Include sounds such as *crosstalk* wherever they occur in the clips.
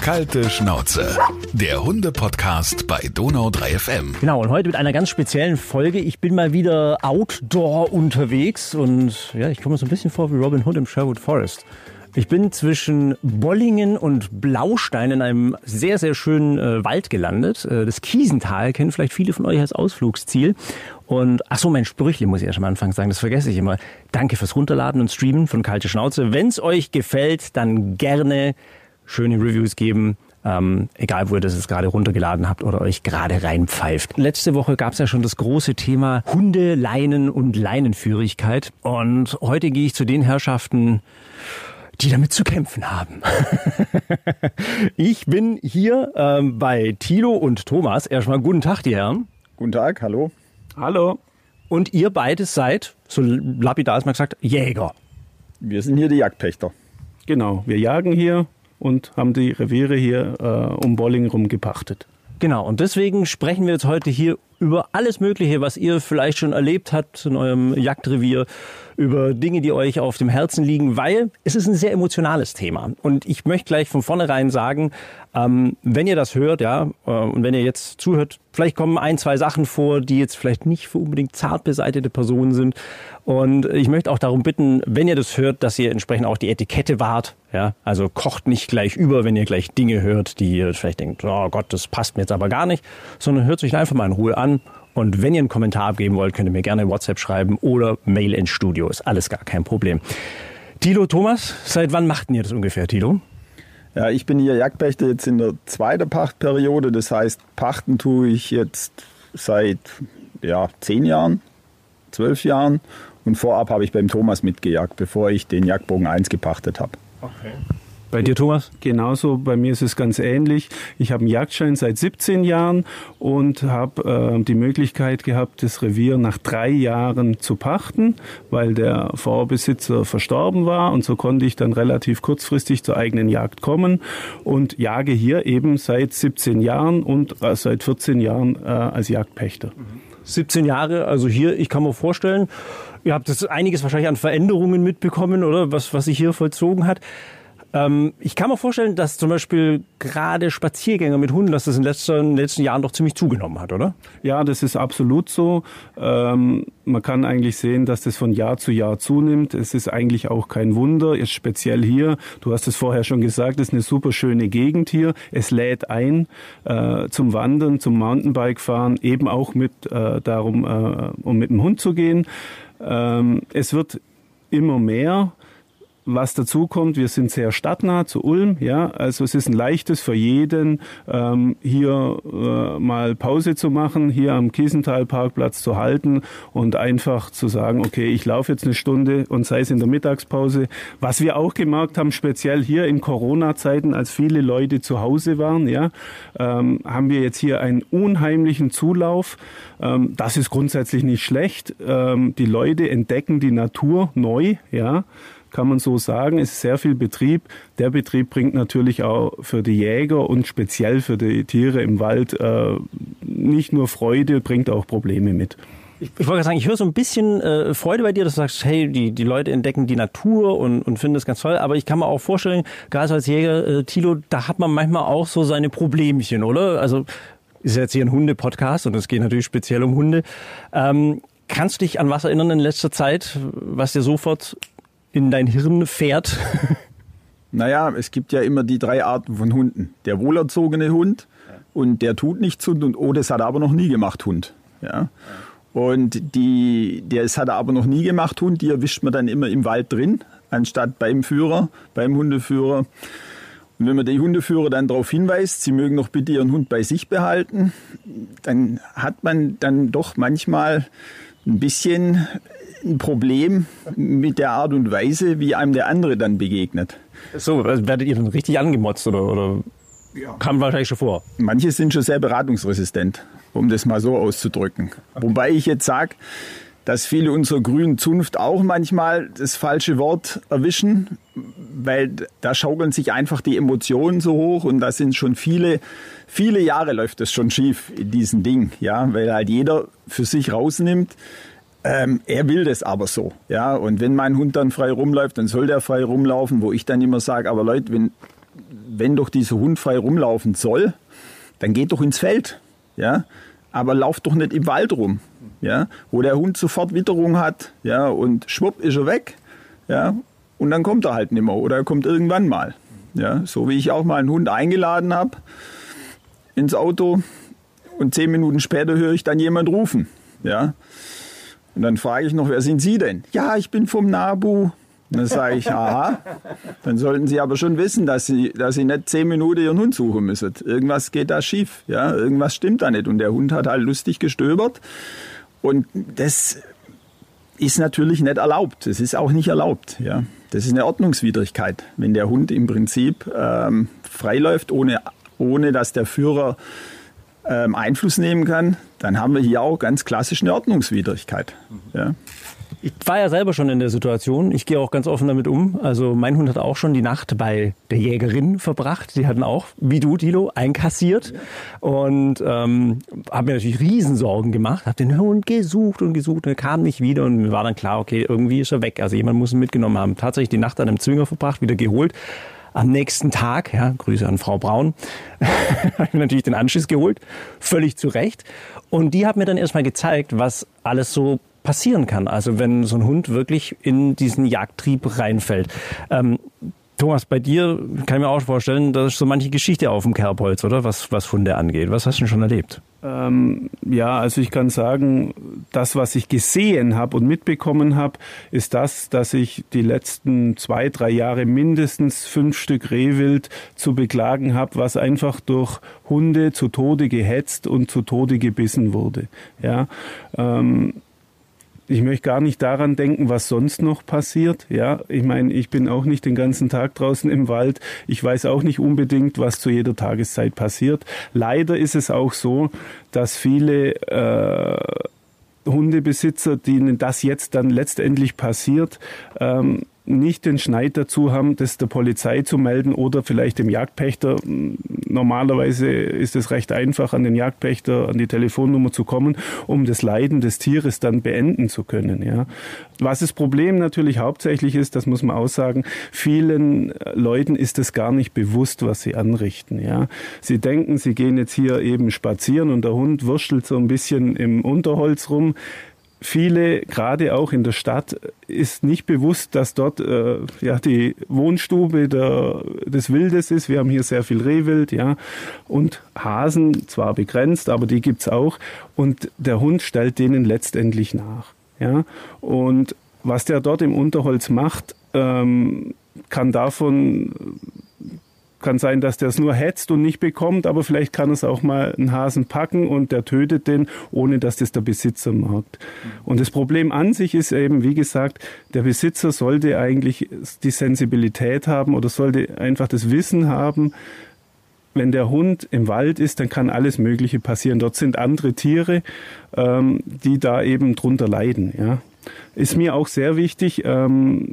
Kalte Schnauze. Der Hunde-Podcast bei Donau 3 FM. Genau, und heute mit einer ganz speziellen Folge. Ich bin mal wieder outdoor unterwegs und ja, ich komme so ein bisschen vor wie Robin Hood im Sherwood Forest. Ich bin zwischen Bollingen und Blaustein in einem sehr, sehr schönen äh, Wald gelandet. Äh, das Kiesental kennen vielleicht viele von euch als Ausflugsziel. Und ach so, mein Sprüchle muss ich ja schon am Anfang sagen, das vergesse ich immer. Danke fürs Runterladen und Streamen von Kalte Schnauze. Wenn es euch gefällt, dann gerne schöne Reviews geben. Ähm, egal, wo ihr das jetzt gerade runtergeladen habt oder euch gerade reinpfeift. Letzte Woche gab es ja schon das große Thema Hunde, Leinen und Leinenführigkeit. Und heute gehe ich zu den Herrschaften, die damit zu kämpfen haben. *laughs* ich bin hier ähm, bei Tilo und Thomas. Erstmal guten Tag, die Herren. Guten Tag, hallo. Hallo. Und ihr beides seid, so lapidar ist mal gesagt, Jäger. Wir sind hier die Jagdpächter. Genau, wir jagen hier und haben die Reviere hier äh, um Bolling rum gepachtet. Genau, und deswegen sprechen wir jetzt heute hier über alles Mögliche, was ihr vielleicht schon erlebt habt in eurem Jagdrevier, über Dinge, die euch auf dem Herzen liegen, weil es ist ein sehr emotionales Thema. Und ich möchte gleich von vornherein sagen, ähm, wenn ihr das hört, ja, äh, und wenn ihr jetzt zuhört, vielleicht kommen ein, zwei Sachen vor, die jetzt vielleicht nicht für unbedingt zart beseitete Personen sind. Und ich möchte auch darum bitten, wenn ihr das hört, dass ihr entsprechend auch die Etikette wahrt. Ja, also kocht nicht gleich über, wenn ihr gleich Dinge hört, die ihr vielleicht denkt, oh Gott, das passt mir jetzt aber gar nicht, sondern hört sich einfach mal in Ruhe an und wenn ihr einen Kommentar abgeben wollt, könnt ihr mir gerne WhatsApp schreiben oder Mail ins Studio. Ist alles gar kein Problem. Tilo, Thomas, seit wann machten ihr das ungefähr, Tilo? Ja, ich bin hier Jagdpächter jetzt in der zweiten Pachtperiode. Das heißt, Pachten tue ich jetzt seit ja, zehn Jahren, zwölf Jahren. Und vorab habe ich beim Thomas mitgejagt, bevor ich den Jagdbogen 1 gepachtet habe. Okay. Bei dir, Thomas? Genauso, bei mir ist es ganz ähnlich. Ich habe einen Jagdschein seit 17 Jahren und habe äh, die Möglichkeit gehabt, das Revier nach drei Jahren zu pachten, weil der Vorbesitzer verstorben war und so konnte ich dann relativ kurzfristig zur eigenen Jagd kommen und jage hier eben seit 17 Jahren und äh, seit 14 Jahren äh, als Jagdpächter. 17 Jahre, also hier, ich kann mir vorstellen, ihr habt das einiges wahrscheinlich an Veränderungen mitbekommen, oder was, was sich hier vollzogen hat. Ähm, ich kann mir vorstellen, dass zum Beispiel gerade Spaziergänger mit Hunden, dass das in den letzten, in den letzten Jahren doch ziemlich zugenommen hat, oder? Ja, das ist absolut so. Ähm, man kann eigentlich sehen, dass das von Jahr zu Jahr zunimmt. Es ist eigentlich auch kein Wunder, ist speziell hier. Du hast es vorher schon gesagt, es ist eine super schöne Gegend hier. Es lädt ein äh, zum Wandern, zum Mountainbike-Fahren, eben auch mit äh, darum, äh, um mit dem Hund zu gehen. Ähm, es wird immer mehr was dazu kommt, wir sind sehr stadtnah zu Ulm, ja, also es ist ein leichtes für jeden, ähm, hier äh, mal Pause zu machen, hier am Kiesental-Parkplatz zu halten und einfach zu sagen, okay, ich laufe jetzt eine Stunde und sei es in der Mittagspause. Was wir auch gemerkt haben, speziell hier in Corona-Zeiten, als viele Leute zu Hause waren, ja, ähm, haben wir jetzt hier einen unheimlichen Zulauf. Ähm, das ist grundsätzlich nicht schlecht. Ähm, die Leute entdecken die Natur neu, ja kann man so sagen. Es ist sehr viel Betrieb. Der Betrieb bringt natürlich auch für die Jäger und speziell für die Tiere im Wald äh, nicht nur Freude, bringt auch Probleme mit. Ich, ich wollte sagen, ich höre so ein bisschen äh, Freude bei dir, dass du sagst, hey, die, die Leute entdecken die Natur und, und finden das ganz toll. Aber ich kann mir auch vorstellen, gerade als Jäger, äh, Tilo, da hat man manchmal auch so seine Problemchen, oder? Also ist jetzt hier ein Hunde-Podcast und es geht natürlich speziell um Hunde. Ähm, kannst du dich an was erinnern in letzter Zeit, was dir sofort in dein Hirn fährt? Naja, es gibt ja immer die drei Arten von Hunden. Der wohlerzogene Hund und der tut nichts Hund und oh, das hat er aber noch nie gemacht Hund. Ja. Und die, das hat er aber noch nie gemacht Hund, die erwischt man dann immer im Wald drin, anstatt beim Führer, beim Hundeführer. Und wenn man die Hundeführer dann darauf hinweist, sie mögen doch bitte ihren Hund bei sich behalten, dann hat man dann doch manchmal ein bisschen ein Problem mit der Art und Weise, wie einem der andere dann begegnet. So, also werdet ihr dann richtig angemotzt oder, oder ja. kam wahrscheinlich schon vor? Manche sind schon sehr beratungsresistent, um das mal so auszudrücken. Okay. Wobei ich jetzt sage, dass viele unserer grünen Zunft auch manchmal das falsche Wort erwischen, weil da schaukeln sich einfach die Emotionen so hoch und da sind schon viele, viele Jahre läuft das schon schief in diesem Ding, ja, weil halt jeder für sich rausnimmt, ähm, er will das aber so, ja. Und wenn mein Hund dann frei rumläuft, dann soll der frei rumlaufen, wo ich dann immer sage, aber Leute, wenn wenn doch dieser Hund frei rumlaufen soll, dann geht doch ins Feld, ja, aber lauft doch nicht im Wald rum, ja, wo der Hund sofort Witterung hat, ja, und schwupp ist er weg, ja, und dann kommt er halt nicht mehr oder er kommt irgendwann mal, ja, so wie ich auch mal einen Hund eingeladen habe ins Auto und zehn Minuten später höre ich dann jemand rufen, ja, und dann frage ich noch, wer sind Sie denn? Ja, ich bin vom Nabu. dann sage ich, aha, dann sollten Sie aber schon wissen, dass Sie, dass Sie nicht zehn Minuten Ihren Hund suchen müssen. Irgendwas geht da schief, ja, irgendwas stimmt da nicht. Und der Hund hat halt lustig gestöbert. Und das ist natürlich nicht erlaubt. Das ist auch nicht erlaubt, ja. Das ist eine Ordnungswidrigkeit, wenn der Hund im Prinzip ähm, freiläuft, ohne, ohne dass der Führer ähm, Einfluss nehmen kann, dann haben wir hier auch ganz klassisch eine Ordnungswidrigkeit. Ja. Ich war ja selber schon in der Situation. Ich gehe auch ganz offen damit um. Also mein Hund hat auch schon die Nacht bei der Jägerin verbracht. Die hatten auch, wie du, Dilo, einkassiert. Und ähm, habe mir natürlich Riesensorgen gemacht. Habe den Hund gesucht und gesucht und er kam nicht wieder. Und mir war dann klar, okay, irgendwie ist er weg. Also jemand muss ihn mitgenommen haben. Tatsächlich die Nacht an einem Zwinger verbracht, wieder geholt. Am nächsten Tag, ja, Grüße an Frau Braun, *laughs* habe ich natürlich den Anschiss geholt, völlig zu Recht. Und die hat mir dann erstmal gezeigt, was alles so passieren kann. Also wenn so ein Hund wirklich in diesen Jagdtrieb reinfällt. Ähm, Thomas, bei dir kann ich mir auch vorstellen, da ist so manche Geschichte auf dem Kerbholz, oder? Was, was Hunde angeht. Was hast du denn schon erlebt? Ähm, ja, also ich kann sagen, das, was ich gesehen habe und mitbekommen habe, ist das, dass ich die letzten zwei, drei Jahre mindestens fünf Stück Rehwild zu beklagen habe, was einfach durch Hunde zu Tode gehetzt und zu Tode gebissen wurde. Ja, ähm, ich möchte gar nicht daran denken, was sonst noch passiert. Ja, ich meine, ich bin auch nicht den ganzen Tag draußen im Wald. Ich weiß auch nicht unbedingt, was zu jeder Tageszeit passiert. Leider ist es auch so, dass viele äh, Hundebesitzer, denen das jetzt dann letztendlich passiert, ähm, nicht den Schneid dazu haben, das der Polizei zu melden oder vielleicht dem Jagdpächter. Normalerweise ist es recht einfach, an den Jagdpächter, an die Telefonnummer zu kommen, um das Leiden des Tieres dann beenden zu können. Ja. Was das Problem natürlich hauptsächlich ist, das muss man aussagen, vielen Leuten ist es gar nicht bewusst, was sie anrichten. Ja. Sie denken, sie gehen jetzt hier eben spazieren und der Hund wurschtelt so ein bisschen im Unterholz rum viele, gerade auch in der Stadt, ist nicht bewusst, dass dort äh, ja die Wohnstube der, des Wildes ist. Wir haben hier sehr viel Rehwild, ja, und Hasen, zwar begrenzt, aber die gibt's auch. Und der Hund stellt denen letztendlich nach. Ja, und was der dort im Unterholz macht, ähm, kann davon kann sein, dass der es nur hetzt und nicht bekommt, aber vielleicht kann es auch mal einen Hasen packen und der tötet den, ohne dass das der Besitzer merkt. Und das Problem an sich ist eben, wie gesagt, der Besitzer sollte eigentlich die Sensibilität haben oder sollte einfach das Wissen haben, wenn der Hund im Wald ist, dann kann alles Mögliche passieren. Dort sind andere Tiere, ähm, die da eben drunter leiden. Ja. Ist mir auch sehr wichtig. Ähm,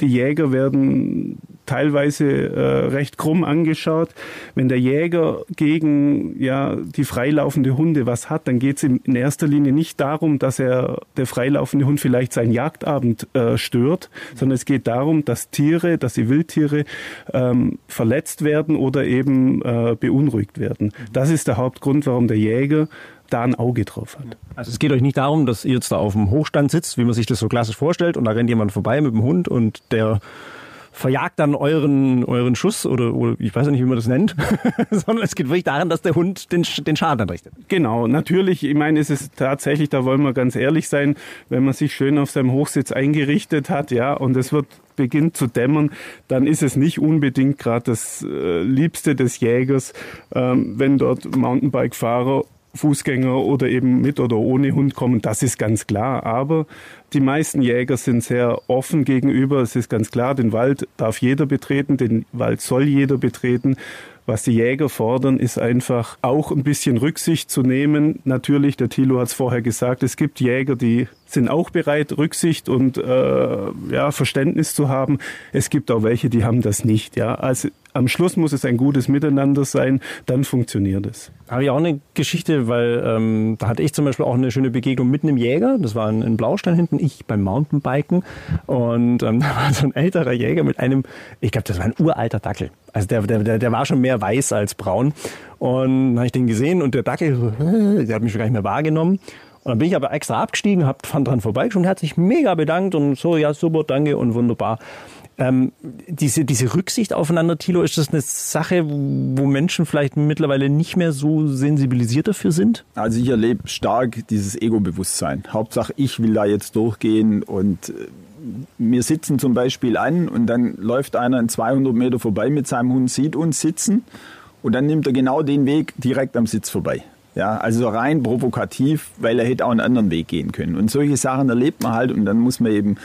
die Jäger werden teilweise äh, recht krumm angeschaut. Wenn der Jäger gegen ja die freilaufende Hunde was hat, dann geht es in erster Linie nicht darum, dass er der freilaufende Hund vielleicht seinen Jagdabend äh, stört, sondern es geht darum, dass Tiere, dass die Wildtiere ähm, verletzt werden oder eben äh, beunruhigt werden. Das ist der Hauptgrund, warum der Jäger da ein Auge drauf hat. Also es geht euch nicht darum, dass ihr jetzt da auf dem Hochstand sitzt, wie man sich das so klassisch vorstellt, und da rennt jemand vorbei mit dem Hund und der verjagt dann euren, euren Schuss oder, oder ich weiß nicht, wie man das nennt, *laughs* sondern es geht wirklich daran, dass der Hund den, den Schaden anrichtet. Genau, natürlich, ich meine, es ist tatsächlich, da wollen wir ganz ehrlich sein, wenn man sich schön auf seinem Hochsitz eingerichtet hat, ja, und es wird beginnt zu dämmern, dann ist es nicht unbedingt gerade das äh, Liebste des Jägers, ähm, wenn dort Mountainbike-Fahrer Fußgänger oder eben mit oder ohne Hund kommen, das ist ganz klar. Aber die meisten Jäger sind sehr offen gegenüber. Es ist ganz klar, den Wald darf jeder betreten, den Wald soll jeder betreten. Was die Jäger fordern, ist einfach auch ein bisschen Rücksicht zu nehmen. Natürlich, der Thilo hat es vorher gesagt, es gibt Jäger, die sind auch bereit, Rücksicht und äh, ja, Verständnis zu haben. Es gibt auch welche, die haben das nicht. Ja, also am Schluss muss es ein gutes Miteinander sein, dann funktioniert es. Habe ich auch eine Geschichte, weil ähm, da hatte ich zum Beispiel auch eine schöne Begegnung mit einem Jäger. Das war ein, ein Blaustein hinten, ich beim Mountainbiken. Und ähm, *laughs* da war so ein älterer Jäger mit einem, ich glaube, das war ein uralter Dackel Also der, der, der war schon mehr weiß als braun. Und dann habe ich den gesehen und der Dackel, *laughs* der hat mich schon gar nicht mehr wahrgenommen. Und dann bin ich aber extra abgestiegen, hab fand dran vorbei und hat sich mega bedankt und so, ja, super, danke und wunderbar. Ähm, diese, diese Rücksicht aufeinander, Thilo, ist das eine Sache, wo Menschen vielleicht mittlerweile nicht mehr so sensibilisiert dafür sind? Also ich erlebe stark dieses Ego-Bewusstsein. Hauptsache, ich will da jetzt durchgehen und äh, wir sitzen zum Beispiel an und dann läuft einer in 200 Meter vorbei mit seinem Hund, sieht uns sitzen und dann nimmt er genau den Weg direkt am Sitz vorbei. Ja, also rein provokativ, weil er hätte auch einen anderen Weg gehen können. Und solche Sachen erlebt man halt und dann muss man eben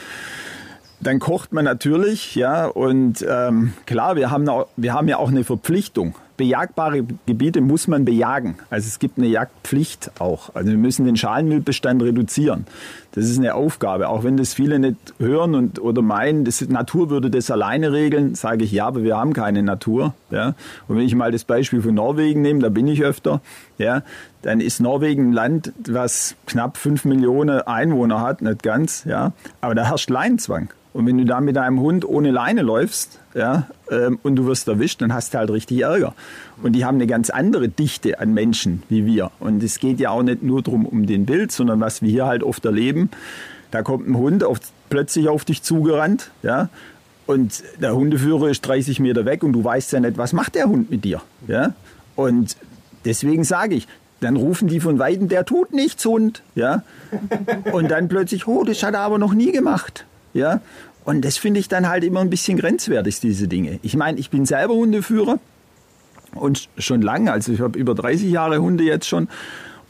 dann kocht man natürlich, ja, und ähm, klar, wir haben, auch, wir haben ja auch eine Verpflichtung. Bejagbare Gebiete muss man bejagen. Also es gibt eine Jagdpflicht auch. Also wir müssen den Schalenmüllbestand reduzieren. Das ist eine Aufgabe. Auch wenn das viele nicht hören und, oder meinen, das Natur würde das alleine regeln, sage ich ja, aber wir haben keine Natur. Ja. Und wenn ich mal das Beispiel von Norwegen nehme, da bin ich öfter, ja, dann ist Norwegen ein Land, was knapp fünf Millionen Einwohner hat, nicht ganz, ja, aber da herrscht Leinzwang. Und wenn du da mit deinem Hund ohne Leine läufst, ja, ähm, und du wirst erwischt, dann hast du halt richtig Ärger. Und die haben eine ganz andere Dichte an Menschen wie wir. Und es geht ja auch nicht nur darum um den Bild, sondern was wir hier halt oft erleben. Da kommt ein Hund auf, plötzlich auf dich zugerannt, ja, und der Hundeführer ist 30 Meter weg und du weißt ja nicht, was macht der Hund mit dir, ja. Und deswegen sage ich, dann rufen die von Weitem, der tut nichts, Hund, ja. Und dann plötzlich, oh, das hat er aber noch nie gemacht. Ja? Und das finde ich dann halt immer ein bisschen grenzwertig, diese Dinge. Ich meine, ich bin selber Hundeführer und schon lange, also ich habe über 30 Jahre Hunde jetzt schon.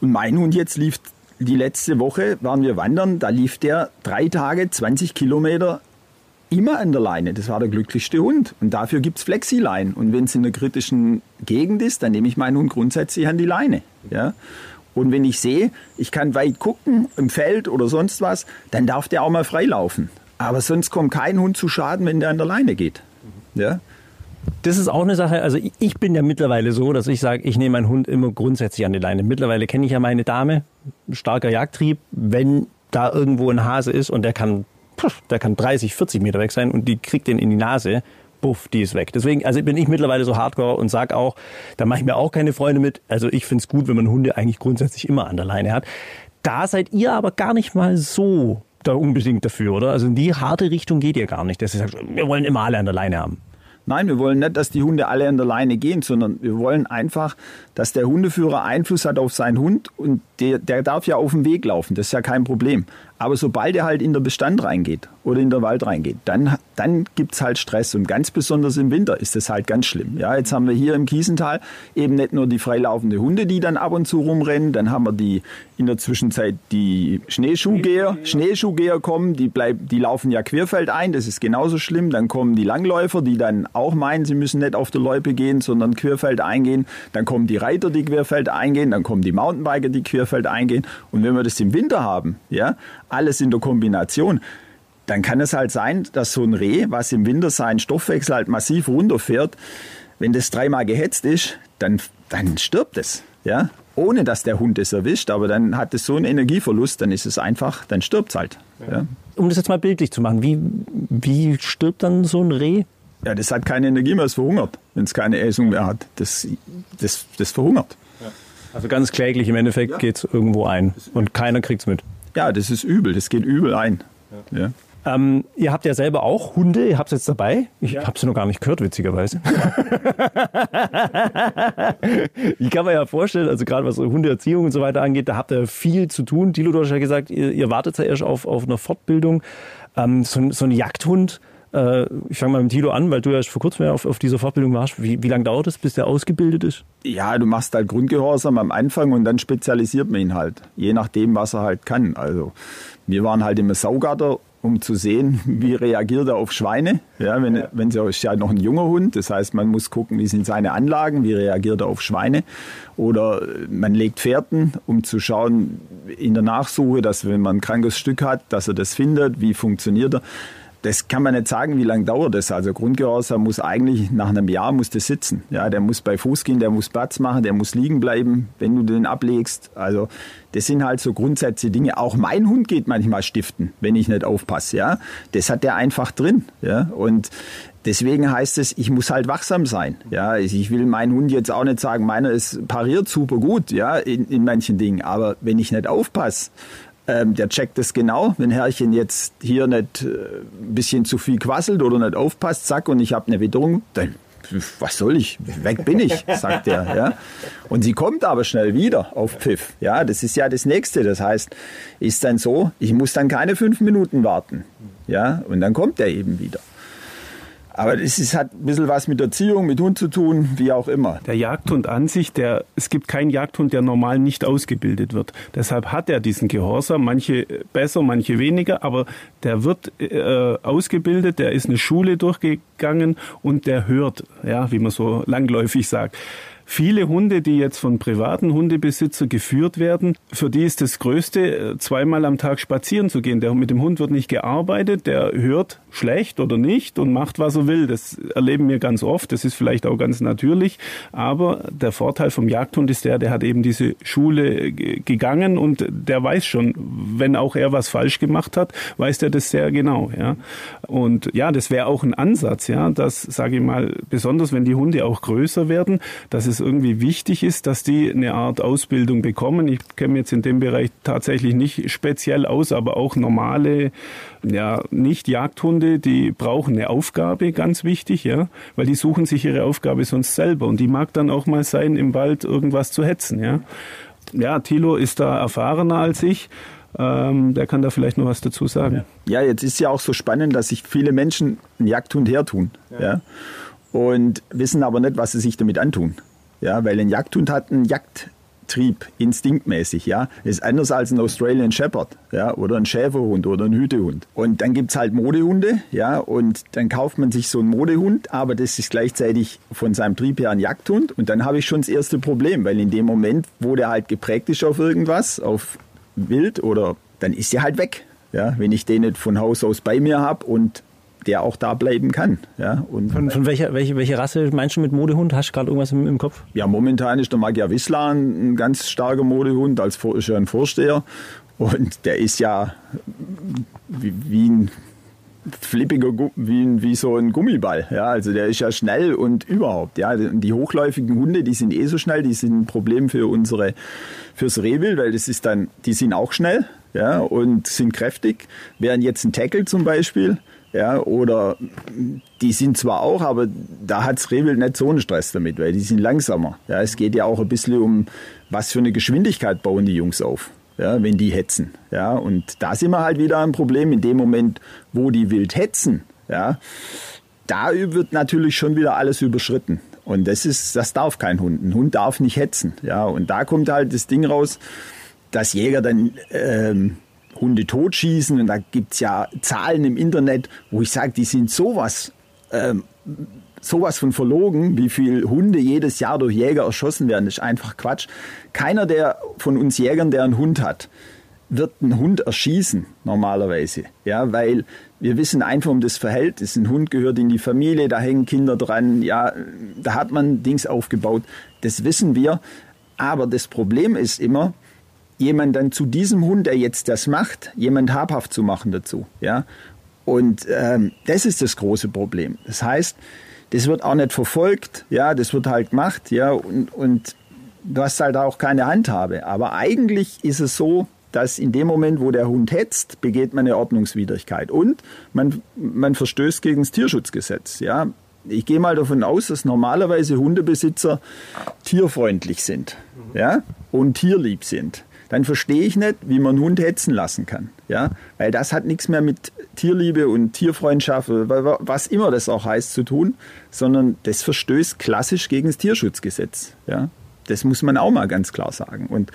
Und mein Hund jetzt lief die letzte Woche, waren wir wandern, da lief der drei Tage, 20 Kilometer immer an der Leine. Das war der glücklichste Hund. Und dafür gibt es Flexilein. Und wenn es in einer kritischen Gegend ist, dann nehme ich meinen Hund grundsätzlich an die Leine. Ja? Und wenn ich sehe, ich kann weit gucken im Feld oder sonst was, dann darf der auch mal freilaufen. Aber sonst kommt kein Hund zu Schaden, wenn der an der Leine geht. Ja? Das ist auch eine Sache, also ich bin ja mittlerweile so, dass ich sage, ich nehme meinen Hund immer grundsätzlich an die Leine. Mittlerweile kenne ich ja meine Dame, starker Jagdtrieb, wenn da irgendwo ein Hase ist und der kann, der kann 30, 40 Meter weg sein und die kriegt den in die Nase, buff, die ist weg. Deswegen, also bin ich mittlerweile so hardcore und sage auch, da mache ich mir auch keine Freunde mit. Also ich finde es gut, wenn man Hunde eigentlich grundsätzlich immer an der Leine hat. Da seid ihr aber gar nicht mal so da unbedingt dafür, oder? Also in die harte Richtung geht ihr gar nicht, dass ihr sagt, wir wollen immer alle an der Leine haben. Nein, wir wollen nicht, dass die Hunde alle an der Leine gehen, sondern wir wollen einfach, dass der Hundeführer Einfluss hat auf seinen Hund und der, der darf ja auf dem Weg laufen, das ist ja kein Problem. Aber sobald er halt in den Bestand reingeht oder in den Wald reingeht, dann, dann gibt es halt Stress. Und ganz besonders im Winter ist das halt ganz schlimm. Ja, jetzt haben wir hier im Kiesental eben nicht nur die freilaufende Hunde, die dann ab und zu rumrennen, dann haben wir die in der Zwischenzeit die Schneeschuhgeher, Schneeschuhgeher kommen, die, bleib, die laufen ja querfeld ein, das ist genauso schlimm. Dann kommen die Langläufer, die dann auch meinen, sie müssen nicht auf der Loipe gehen, sondern querfeld eingehen. Dann kommen die Reiter, die querfeld eingehen, dann kommen die Mountainbiker, die querfeld eingehen. Und wenn wir das im Winter haben, ja, alles in der Kombination, dann kann es halt sein, dass so ein Reh, was im Winter seinen Stoffwechsel halt massiv runterfährt, wenn das dreimal gehetzt ist, dann, dann stirbt es. Ja? Ohne dass der Hund es erwischt, aber dann hat es so einen Energieverlust, dann ist es einfach, dann stirbt es halt. Ja. Um das jetzt mal bildlich zu machen, wie, wie stirbt dann so ein Reh? Ja, das hat keine Energie mehr, es verhungert, wenn es keine Essung mehr hat. Das, das, das verhungert. Also ganz kläglich im Endeffekt ja. geht es irgendwo ein und keiner kriegt es mit. Ja, das ist übel, das geht übel ein. Ja. ja. Ähm, ihr habt ja selber auch Hunde, ihr habt es jetzt dabei. Ich ja. habe sie noch gar nicht gehört, witzigerweise. *laughs* ich kann mir ja vorstellen, also gerade was Hundeerziehung und so weiter angeht, da habt ihr viel zu tun. Dilo, du hast ja gesagt, ihr, ihr wartet ja erst auf, auf eine Fortbildung. Ähm, so, so ein Jagdhund, äh, ich fange mal mit Tilo an, weil du ja vor kurzem auf, auf dieser Fortbildung warst. Wie, wie lange dauert es, bis der ausgebildet ist? Ja, du machst halt Grundgehorsam am Anfang und dann spezialisiert man ihn halt. Je nachdem, was er halt kann. Also wir waren halt im Saugatter um zu sehen, *laughs* wie reagiert er auf Schweine. Ja, wenn, ja. wenn sie ist ja noch ein junger Hund, das heißt, man muss gucken, wie sind seine Anlagen, wie reagiert er auf Schweine. Oder man legt Fährten, um zu schauen in der Nachsuche, dass wenn man ein krankes Stück hat, dass er das findet, wie funktioniert er. Das kann man nicht sagen, wie lange dauert das. Also Grundgehorsam muss eigentlich nach einem Jahr muss das sitzen. Ja, der muss bei Fuß gehen, der muss Platz machen, der muss liegen bleiben, wenn du den ablegst. Also das sind halt so grundsätzliche Dinge. Auch mein Hund geht manchmal stiften, wenn ich nicht aufpasse. Ja, das hat der einfach drin. Ja, und Deswegen heißt es, ich muss halt wachsam sein. Ja, ich will meinen Hund jetzt auch nicht sagen, meiner ist pariert super gut, ja, in, in manchen Dingen. Aber wenn ich nicht aufpasse, ähm, der checkt das genau. Wenn Herrchen jetzt hier nicht äh, ein bisschen zu viel quasselt oder nicht aufpasst, zack, und ich habe eine Witterung, dann was soll ich? Weg bin ich, *laughs* sagt er. Ja. Und sie kommt aber schnell wieder auf Pfiff. Ja, das ist ja das Nächste. Das heißt, ist dann so, ich muss dann keine fünf Minuten warten. Ja, und dann kommt er eben wieder. Aber es hat ein bisschen was mit Erziehung, mit Hund zu tun, wie auch immer. Der Jagdhund an sich, der, es gibt keinen Jagdhund, der normal nicht ausgebildet wird. Deshalb hat er diesen Gehorsam, manche besser, manche weniger, aber der wird äh, ausgebildet, der ist eine Schule durchgegangen und der hört, ja, wie man so langläufig sagt. Viele Hunde, die jetzt von privaten Hundebesitzer geführt werden, für die ist das Größte, zweimal am Tag spazieren zu gehen. Der, mit dem Hund wird nicht gearbeitet, der hört schlecht oder nicht und macht, was er will. Das erleben wir ganz oft. Das ist vielleicht auch ganz natürlich. Aber der Vorteil vom Jagdhund ist der, der hat eben diese Schule gegangen und der weiß schon, wenn auch er was falsch gemacht hat, weiß der das sehr genau. Ja. Und ja, das wäre auch ein Ansatz, ja, dass, sage ich mal, besonders wenn die Hunde auch größer werden, dass es irgendwie wichtig ist, dass die eine Art Ausbildung bekommen. Ich kenne jetzt in dem Bereich tatsächlich nicht speziell aus, aber auch normale, ja, nicht Jagdhunde, die brauchen eine Aufgabe, ganz wichtig, ja, weil die suchen sich ihre Aufgabe sonst selber und die mag dann auch mal sein, im Wald irgendwas zu hetzen, ja. Ja, Thilo ist da erfahrener als ich. Ähm, der kann da vielleicht noch was dazu sagen. Ja, jetzt ist ja auch so spannend, dass sich viele Menschen einen Jagdhund hertun. Ja. ja und wissen aber nicht, was sie sich damit antun. Ja, weil ein Jagdhund hat einen Jagdtrieb, instinktmäßig, ja. Ist anders als ein Australian Shepherd, ja, oder ein Schäferhund oder ein Hütehund. Und dann gibt es halt Modehunde, ja, und dann kauft man sich so einen Modehund, aber das ist gleichzeitig von seinem Trieb her ein Jagdhund. Und dann habe ich schon das erste Problem, weil in dem Moment, wo der halt geprägt ist auf irgendwas, auf Wild oder, dann ist er halt weg. Ja, wenn ich den nicht von Haus aus bei mir habe und der auch da bleiben kann. Ja, und von, von welcher, welche, welche Rasse meinst du mit Modehund? Hast du gerade irgendwas im, im, Kopf? Ja, momentan ist der Magyar Wisla ein, ganz starker Modehund, als ist ja ein Vorsteher. Und der ist ja wie, wie ein flippiger, wie, wie so ein Gummiball. Ja, also der ist ja schnell und überhaupt. Ja, die hochläufigen Hunde, die sind eh so schnell, die sind ein Problem für unsere, fürs Rehwild, weil das ist dann, die sind auch schnell, ja, und sind kräftig. Während jetzt ein Tackle zum Beispiel, ja, oder die sind zwar auch, aber da hat's Rehwild nicht so einen Stress damit, weil die sind langsamer. Ja, es geht ja auch ein bisschen um, was für eine Geschwindigkeit bauen die Jungs auf, ja, wenn die hetzen. Ja, und da sind wir halt wieder ein Problem in dem Moment, wo die wild hetzen. Ja, da wird natürlich schon wieder alles überschritten. Und das ist, das darf kein Hund. Ein Hund darf nicht hetzen. Ja, und da kommt halt das Ding raus, dass Jäger dann ähm, Hunde totschießen. Und da gibt es ja Zahlen im Internet, wo ich sage, die sind sowas, ähm, sowas von verlogen, wie viele Hunde jedes Jahr durch Jäger erschossen werden. Das ist einfach Quatsch. Keiner der von uns Jägern, der einen Hund hat, wird einen Hund erschießen, normalerweise. Ja, weil wir wissen einfach um das Verhältnis. Ein Hund gehört in die Familie, da hängen Kinder dran, ja, da hat man Dings aufgebaut. Das wissen wir. Aber das Problem ist immer, jemand dann zu diesem Hund, der jetzt das macht, jemand habhaft zu machen dazu. Ja? Und ähm, das ist das große Problem. Das heißt, das wird auch nicht verfolgt, ja, das wird halt gemacht, ja, und, und du hast halt auch keine Handhabe. Aber eigentlich ist es so, dass in dem Moment, wo der Hund hetzt, begeht man eine Ordnungswidrigkeit und man, man verstößt gegen das Tierschutzgesetz. Ja. Ich gehe mal davon aus, dass normalerweise Hundebesitzer tierfreundlich sind ja, und tierlieb sind dann verstehe ich nicht, wie man einen Hund hetzen lassen kann. Ja? Weil das hat nichts mehr mit Tierliebe und Tierfreundschaft, was immer das auch heißt, zu tun, sondern das verstößt klassisch gegen das Tierschutzgesetz. Ja? Das muss man auch mal ganz klar sagen. Und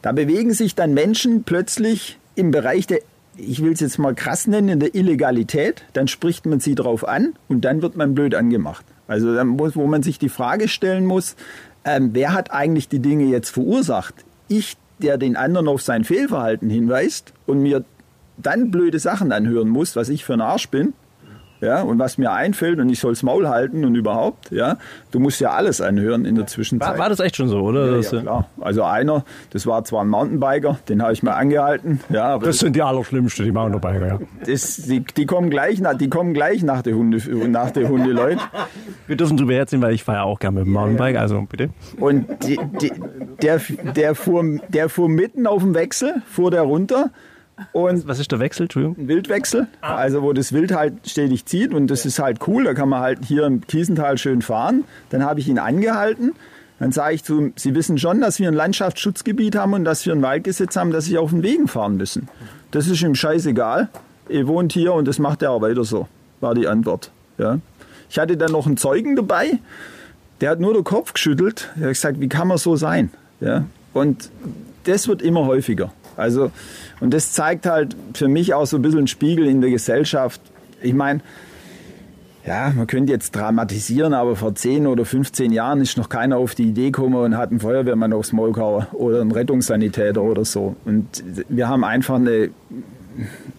da bewegen sich dann Menschen plötzlich im Bereich der, ich will es jetzt mal krass nennen, der Illegalität. Dann spricht man sie drauf an und dann wird man blöd angemacht. Also muss, wo man sich die Frage stellen muss, ähm, wer hat eigentlich die Dinge jetzt verursacht? Ich, der den anderen auf sein Fehlverhalten hinweist und mir dann blöde Sachen anhören muss, was ich für ein Arsch bin, ja, und was mir einfällt und ich soll's Maul halten und überhaupt, ja. Du musst ja alles anhören in der Zwischenzeit. War, war das echt schon so, oder? ja, Das, ja, klar. Also einer, das war zwar ein Mountainbiker, den habe ich mal angehalten, ja, aber das sind die Allerschlimmsten, die Mountainbiker, ja. das, die, die kommen gleich nach, die kommen gleich nach der Hunde, nach der Hunde Leute. Wir dürfen drüber herziehen, weil ich fahre ja auch gerne mit dem Mountainbike, also bitte. Und die, die, der, der, fuhr, der fuhr mitten auf dem Wechsel, fuhr der runter und Was ist der Wechsel, Entschuldigung? ein Wildwechsel, also wo das Wild halt stetig zieht und das ist halt cool, da kann man halt hier im Kiesental schön fahren. Dann habe ich ihn angehalten, dann sage ich zu ihm, Sie wissen schon, dass wir ein Landschaftsschutzgebiet haben und dass wir ein Waldgesetz haben, dass Sie auf den Wegen fahren müssen. Das ist ihm scheißegal, ihr wohnt hier und das macht er auch weiter so, war die Antwort. Ja. Ich hatte dann noch einen Zeugen dabei, der hat nur den Kopf geschüttelt, er hat gesagt, wie kann man so sein? Ja. Und das wird immer häufiger. Also, und das zeigt halt für mich auch so ein bisschen einen Spiegel in der Gesellschaft. Ich meine, ja, man könnte jetzt dramatisieren, aber vor 10 oder 15 Jahren ist noch keiner auf die Idee gekommen und hat einen Feuerwehrmann aufs Maul gehauen oder einen Rettungssanitäter oder so. Und wir haben einfach eine,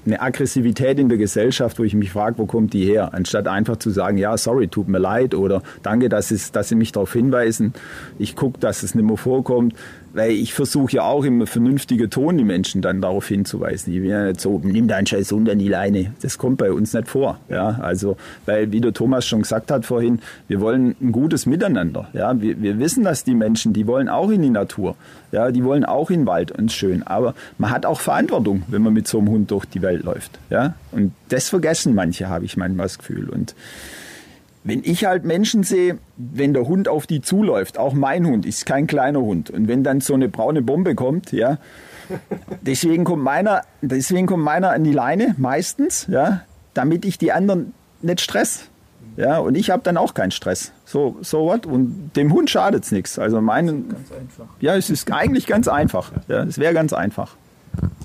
eine Aggressivität in der Gesellschaft, wo ich mich frage, wo kommt die her? Anstatt einfach zu sagen, ja, sorry, tut mir leid oder danke, dass, es, dass Sie mich darauf hinweisen. Ich gucke, dass es nicht mehr vorkommt. Weil ich versuche ja auch im vernünftigen Ton die Menschen dann darauf hinzuweisen. Ich bin ja nicht so, nimm deinen scheiß Hund an die Leine. Das kommt bei uns nicht vor. Ja, also, weil, wie der Thomas schon gesagt hat vorhin, wir wollen ein gutes Miteinander. Ja, wir, wir wissen, dass die Menschen, die wollen auch in die Natur. Ja, die wollen auch in den Wald und schön. Aber man hat auch Verantwortung, wenn man mit so einem Hund durch die Welt läuft. Ja, und das vergessen manche, habe ich manchmal das Gefühl. Und wenn ich halt Menschen sehe, wenn der Hund auf die zuläuft, auch mein Hund ist kein kleiner Hund, und wenn dann so eine braune Bombe kommt, ja, deswegen kommt meiner, deswegen kommt meiner an die Leine meistens, ja, damit ich die anderen nicht stress. Ja, und ich habe dann auch keinen Stress. So, so what? Und dem Hund schadet's nichts. Also meinen. Ja, es ist eigentlich ganz einfach. Ja, es wäre ganz einfach.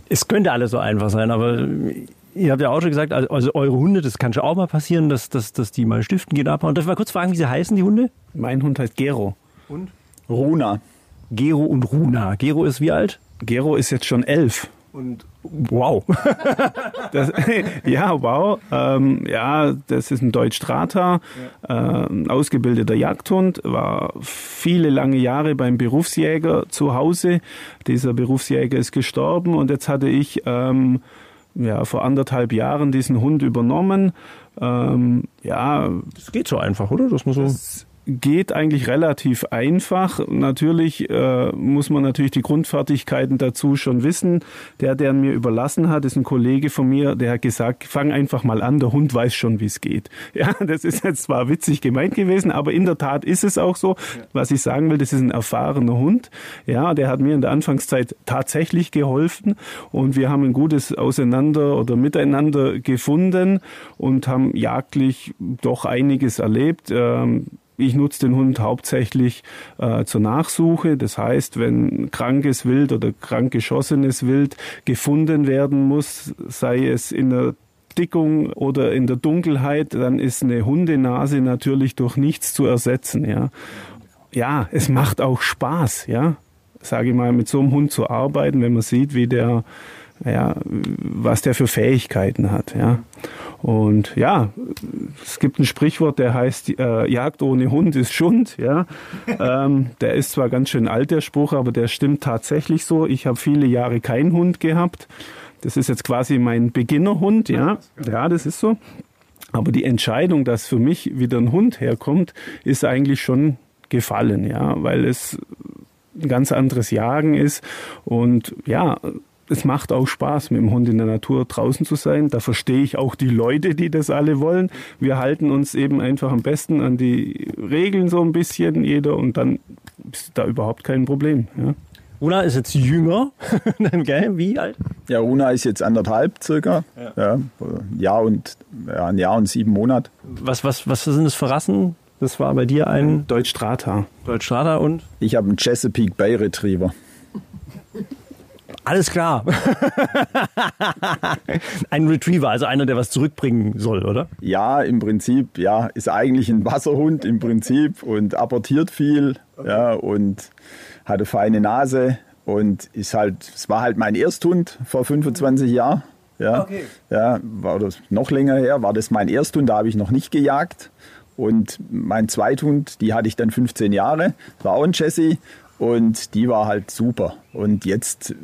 Es könnte alles so einfach sein, aber ihr habt ja auch schon gesagt, also also eure Hunde, das kann schon auch mal passieren, dass, dass, dass die mal stiften gehen abhauen. Darf ich mal kurz fragen, wie sie heißen, die Hunde? Mein Hund heißt Gero. Runa. Gero und Runa. Gero ist wie alt? Gero ist jetzt schon elf. Und wow. *laughs* Das, *laughs* ja, wow. Ähm, ja, das ist ein Deutsch-Strata, äh, ein ausgebildeter Jagdhund, war viele lange Jahre beim Berufsjäger zu Hause. Dieser Berufsjäger ist gestorben und jetzt hatte ich ähm, ja, vor anderthalb Jahren diesen Hund übernommen. Ähm, ja, Das geht so einfach, oder? Das muss so. Geht eigentlich relativ einfach. Natürlich äh, muss man natürlich die Grundfertigkeiten dazu schon wissen. Der, der mir überlassen hat, ist ein Kollege von mir, der hat gesagt, fang einfach mal an, der Hund weiß schon, wie es geht. *laughs* Ja, das ist jetzt zwar witzig gemeint gewesen, aber in der Tat ist es auch so. Was ich sagen will, das ist ein erfahrener Hund. Ja, der hat mir in der Anfangszeit tatsächlich geholfen und wir haben ein gutes Auseinander oder Miteinander gefunden und haben jagdlich doch einiges erlebt. Ähm, ich nutze den Hund hauptsächlich äh, zur Nachsuche. Das heißt, wenn krankes Wild oder krank geschossenes Wild gefunden werden muss, sei es in der Dickung oder in der Dunkelheit, dann ist eine Hundenase natürlich durch nichts zu ersetzen. Ja, ja es macht auch Spaß, ja, sage ich mal, mit so einem Hund zu arbeiten, wenn man sieht, wie der ja, was der für Fähigkeiten hat, ja. Und ja, es gibt ein Sprichwort, der heißt, äh, Jagd ohne Hund ist Schund, ja. *laughs* ähm, der ist zwar ganz schön alt, der Spruch, aber der stimmt tatsächlich so. Ich habe viele Jahre keinen Hund gehabt. Das ist jetzt quasi mein Beginnerhund, ja. Ja, das ist so. Aber die Entscheidung, dass für mich wieder ein Hund herkommt, ist eigentlich schon gefallen, ja, weil es ein ganz anderes Jagen ist und ja, es macht auch Spaß, mit dem Hund in der Natur draußen zu sein. Da verstehe ich auch die Leute, die das alle wollen. Wir halten uns eben einfach am besten an die Regeln so ein bisschen, jeder, und dann ist da überhaupt kein Problem. Ja. Runa ist jetzt jünger. *laughs* Gell? Wie alt? Ja, Runa ist jetzt anderthalb circa. Ja. ein Jahr und ja, ein Jahr und sieben Monate. Was, was, was sind das für Rassen? Das war bei dir ein Deutsch Strata. Deutschstrater und? Ich habe einen Chesapeake Bay Retriever. Alles klar. *laughs* ein Retriever, also einer, der was zurückbringen soll, oder? Ja, im Prinzip, ja, ist eigentlich ein Wasserhund im Prinzip und apportiert viel, ja, und hat eine feine Nase und ist halt, es war halt mein Ersthund vor 25 Jahren, Ja, Okay. ja war das noch länger her, war das mein Ersthund, da habe ich noch nicht gejagt. Und mein Zweithund, die hatte ich dann 15 Jahre, war auch ein Jessie und die war halt super. Und jetzt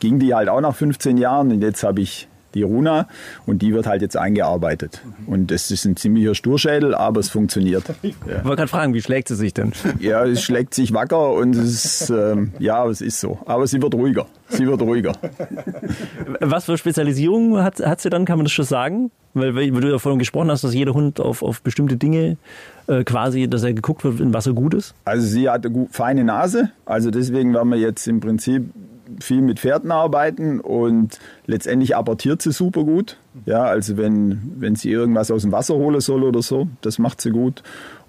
ging die halt auch nach 15 Jahren und jetzt habe ich die Runa und die wird halt jetzt eingearbeitet. Und das ist ein ziemlicher Sturschädel, aber es funktioniert. *laughs* Ich wollte gerade fragen, wie schlägt sie sich denn? *laughs* Ja, es schlägt sich wacker und es ist, ähm, ja, es ist so. Aber sie wird ruhiger. Sie wird ruhiger. *laughs* Was für Spezialisierung hat, hat sie dann, kann man das schon sagen? Weil, weil du ja vorhin gesprochen hast, dass jeder Hund auf, auf bestimmte Dinge äh, quasi, dass er geguckt wird, in was er gut ist. Also sie hat eine gut, feine Nase. Also deswegen werden wir jetzt im Prinzip viel mit Pferden arbeiten und letztendlich apportiert sie super gut. Ja, also wenn, wenn sie irgendwas aus dem Wasser holen soll oder so, das macht sie gut.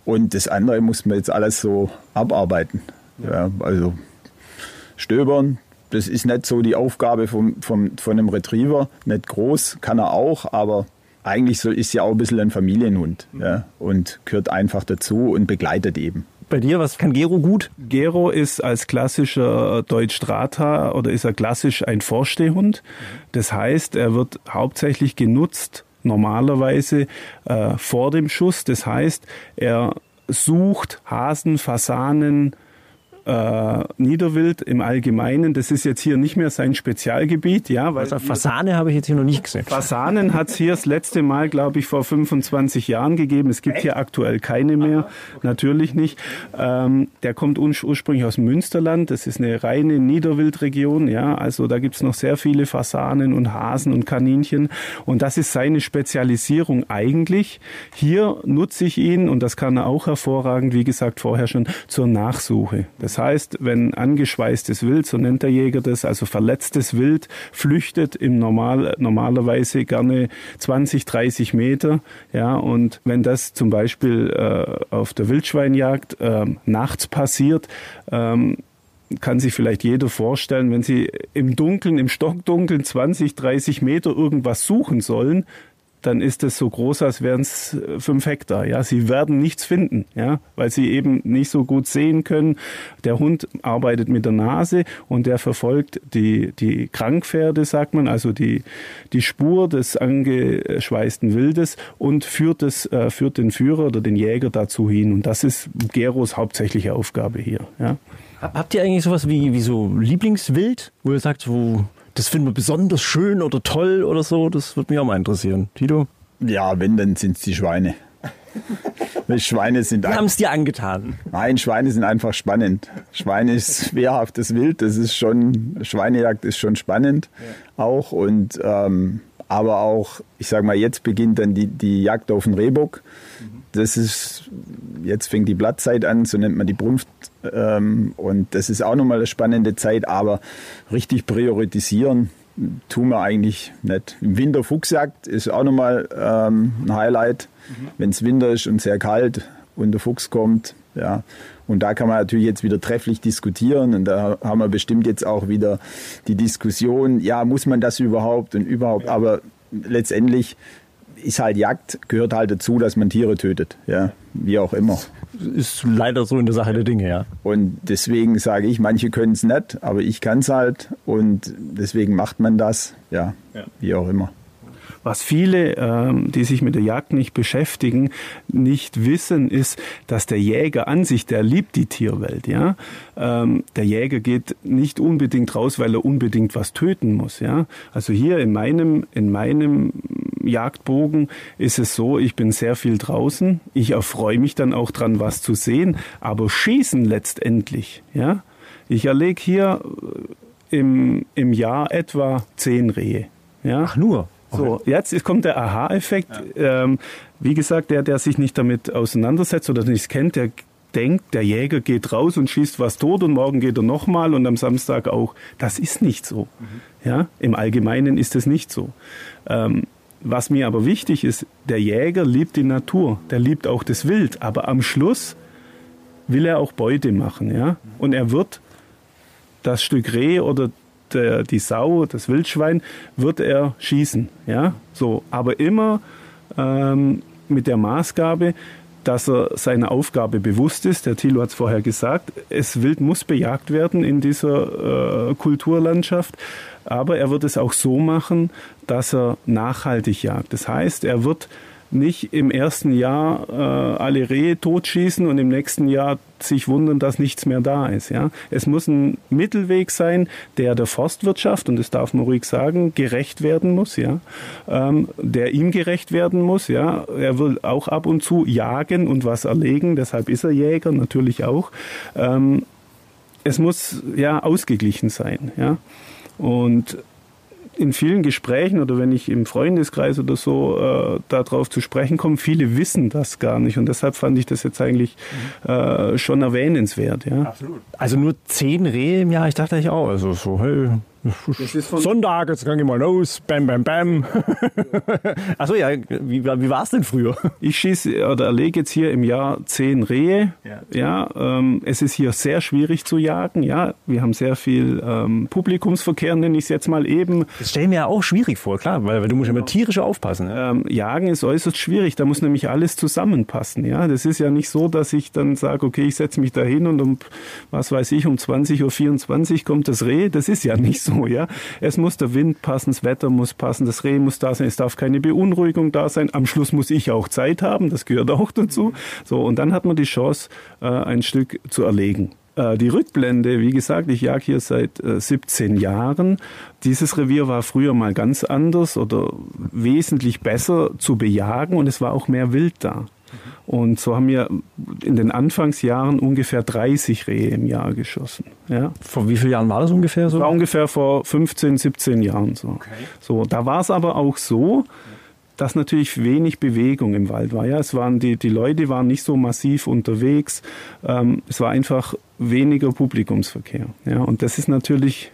Und das andere muss man jetzt alles so abarbeiten. Ja, also stöbern, das ist nicht so die Aufgabe vom, vom, von einem Retriever. Nicht groß, kann er auch, aber eigentlich so ist ja auch ein bisschen ein Familienhund ja, und gehört einfach dazu und begleitet eben. Bei dir, was kann Gero gut? Gero ist als klassischer Deutsch Strata oder ist er klassisch ein Vorstehhund. Das heißt, er wird hauptsächlich genutzt normalerweise äh, vor dem Schuss. Das heißt, er sucht Hasen, Fasanen, äh, Niederwild im Allgemeinen. Das ist jetzt hier nicht mehr sein Spezialgebiet, ja, weil Also Fasane habe ich jetzt hier noch nicht gesehen. Fasanen hat es hier das letzte Mal, glaube ich, vor 25 Jahren gegeben. Es gibt hier aktuell keine mehr, natürlich nicht. Ähm, der kommt ur ursprünglich aus Münsterland. Das ist eine reine Niederwildregion. Ja, also da gibt es noch sehr viele Fasanen und Hasen und Kaninchen. Und das ist seine Spezialisierung eigentlich. Hier nutze ich ihn und das kann er auch hervorragend, wie gesagt vorher schon, zur Nachsuche. Das heißt, wenn angeschweißtes Wild, so nennt der Jäger das, also verletztes Wild, flüchtet im Normal, normalerweise gerne 20, 30 Meter, ja, und wenn das zum Beispiel äh, auf der Wildschweinjagd äh, nachts passiert, ähm, kann sich vielleicht jeder vorstellen, wenn Sie im Dunkeln, im Stockdunkeln 20, 30 Meter irgendwas suchen sollen, dann ist es so groß, als wären es fünf Hektar. Ja, sie werden nichts finden, ja, weil sie eben nicht so gut sehen können. Der Hund arbeitet mit der Nase und der verfolgt die die Krankpferde, sagt man, also die die Spur des angeschweißten Wildes und führt es äh, führt den Führer oder den Jäger dazu hin. Und das ist Geros hauptsächliche Aufgabe hier. Ja. Habt ihr eigentlich sowas wie, wie so Lieblingswild, wo ihr sagt, wo das finden wir besonders schön oder toll oder so? Das würde mich auch mal interessieren. Tito? Ja, wenn, dann sind es die Schweine. *laughs* Schweine sind Wir haben es dir angetan. Nein, Schweine sind einfach spannend. Schweine ist *laughs* wehrhaftes Wild, das ist schon, Schweinejagd ist schon spannend auch. Und ähm, aber auch, ich sag mal, jetzt beginnt dann die, die Jagd auf den Rehbock. Das ist, jetzt fängt die Blattzeit an, so nennt man die Brunft. Ähm, und das ist auch nochmal eine spannende Zeit, aber richtig priorisieren tun wir eigentlich nicht. Im Winter Fuchsjagd ist auch nochmal ähm, ein Highlight, wenn es Winter ist und sehr kalt und der Fuchs kommt. Ja. Und da kann man natürlich jetzt wieder trefflich diskutieren und da haben wir bestimmt jetzt auch wieder die Diskussion, ja, muss man das überhaupt und überhaupt, aber letztendlich ist halt Jagd, gehört halt dazu, dass man Tiere tötet, ja, wie auch immer. Ist leider so in der Sache der Dinge, ja. Und deswegen sage ich, manche können es nicht, aber ich kann es halt und deswegen macht man das, ja, wie auch immer. Was viele, ähm, die sich mit der Jagd nicht beschäftigen, nicht wissen, ist, dass der Jäger an sich, der liebt die Tierwelt. Ja, ähm, der Jäger geht nicht unbedingt raus, weil er unbedingt was töten muss. Ja, also hier in meinem in meinem Jagdbogen ist es so, ich bin sehr viel draußen. Ich erfreue mich dann auch dran, was zu sehen, aber schießen letztendlich. Ja, ich erlege hier im im Jahr etwa zehn Rehe. Ja, Ach, nur. So, jetzt kommt der Aha-Effekt. Ähm, wie gesagt, der, der sich nicht damit auseinandersetzt oder nicht kennt, der denkt, der Jäger geht raus und schießt was tot und morgen geht er nochmal und am Samstag auch. Das ist nicht so. Ja, im Allgemeinen ist es nicht so. Ähm, was mir aber wichtig ist, der Jäger liebt die Natur, der liebt auch das Wild, aber am Schluss will er auch Beute machen, ja. Und er wird das Stück Reh oder der, die Sau, das Wildschwein, wird er schießen. Ja? So, aber immer ähm, mit der Maßgabe, dass er seiner Aufgabe bewusst ist. Der Thilo hat es vorher gesagt, es Wild muss bejagt werden in dieser äh, Kulturlandschaft, aber er wird es auch so machen, dass er nachhaltig jagt. Das heißt, er wird nicht im ersten Jahr äh, alle Rehe totschießen und im nächsten Jahr sich wundern, dass nichts mehr da ist. Ja? Es muss ein Mittelweg sein, der der Forstwirtschaft, und das darf man ruhig sagen, gerecht werden muss, ja? Ähm, der ihm gerecht werden muss. Ja? Er will auch ab und zu jagen und was erlegen, deshalb ist er Jäger natürlich auch. Ähm, es muss ja ausgeglichen sein. Ja? Und in vielen Gesprächen oder wenn ich im Freundeskreis oder so äh, darauf zu sprechen komme, viele wissen das gar nicht und deshalb fand ich das jetzt eigentlich äh, schon erwähnenswert. Ja. Absolut. Also nur zehn Rehe im Jahr, ich dachte ich auch. Also so, hey, Sonntag, jetzt kann ich mal los, bam, bam, bam. Achso, ja, wie, wie war es denn früher? Ich schieße oder erlege jetzt hier im Jahr zehn Rehe. Ja, ja ähm, es ist hier sehr schwierig zu jagen. Ja, wir haben sehr viel ähm, Publikumsverkehr, nenne ich es jetzt mal eben. Das stelle ich mir ja auch schwierig vor, klar, weil, weil du musst immer tierisch aufpassen. Ja? Ähm, jagen ist äußerst schwierig, da muss nämlich alles zusammenpassen. Ja, das ist ja nicht so, dass ich dann sage, okay, ich setze mich da hin und um, was weiß ich, um 20.24 Uhr kommt das Reh. Das ist ja nicht so so, ja. Es muss der Wind passen, das Wetter muss passen, das Reh muss da sein, es darf keine Beunruhigung da sein. Am Schluss muss ich auch Zeit haben, das gehört auch dazu. So, und dann hat man die Chance, äh, ein Stück zu erlegen. Äh, die Rückblende, wie gesagt, ich jag hier seit 17 äh, Jahren. Dieses Revier war früher mal ganz anders oder wesentlich besser zu bejagen und es war auch mehr Wild da. Und so haben wir in den Anfangsjahren ungefähr 30 Rehe im Jahr geschossen. Ja. Vor wie vielen Jahren war das ungefähr so? War ungefähr vor 15, 17 Jahren so. Okay. So, da war es aber auch so, dass natürlich wenig Bewegung im Wald war. Ja, es waren die, die Leute waren nicht so massiv unterwegs. Ähm, es war einfach weniger Publikumsverkehr. Ja, und das ist natürlich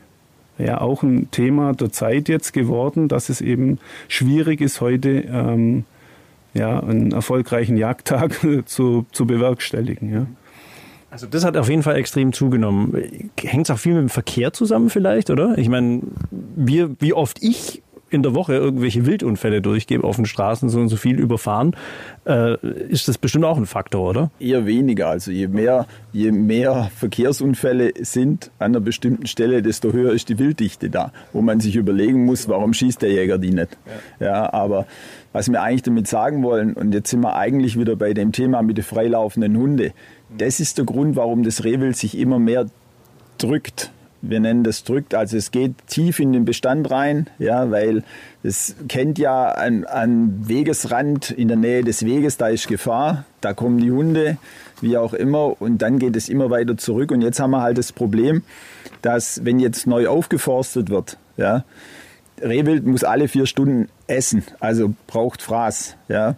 ja auch ein Thema der Zeit jetzt geworden, dass es eben schwierig ist heute ähm, ja, einen erfolgreichen Jagdtag *laughs* zu, zu bewerkstelligen. Ja. Also das hat auf jeden Fall extrem zugenommen. Hängt es auch viel mit dem Verkehr zusammen vielleicht, oder? Ich meine, wie, wie oft ich in der Woche irgendwelche Wildunfälle durchgebe auf den Straßen, so und so viel überfahren, äh, ist das bestimmt auch ein Faktor, oder? Eher weniger. Also je mehr, je mehr Verkehrsunfälle sind an einer bestimmten Stelle, desto höher ist die Wilddichte da, wo man sich überlegen muss, warum schießt der Jäger die nicht. Ja, ja aber was wir eigentlich damit sagen wollen, und jetzt sind wir eigentlich wieder bei dem Thema mit den freilaufenden Hunde, das ist der Grund, warum das Rehwild sich immer mehr drückt. Wir nennen das drückt, also es geht tief in den Bestand rein, ja, weil es kennt ja an, an Wegesrand in der Nähe des Weges, da ist Gefahr, da kommen die Hunde, wie auch immer, und dann geht es immer weiter zurück. Und jetzt haben wir halt das Problem, dass wenn jetzt neu aufgeforstet wird, ja, Rehwild muss alle vier Stunden essen, also braucht Fraß, ja.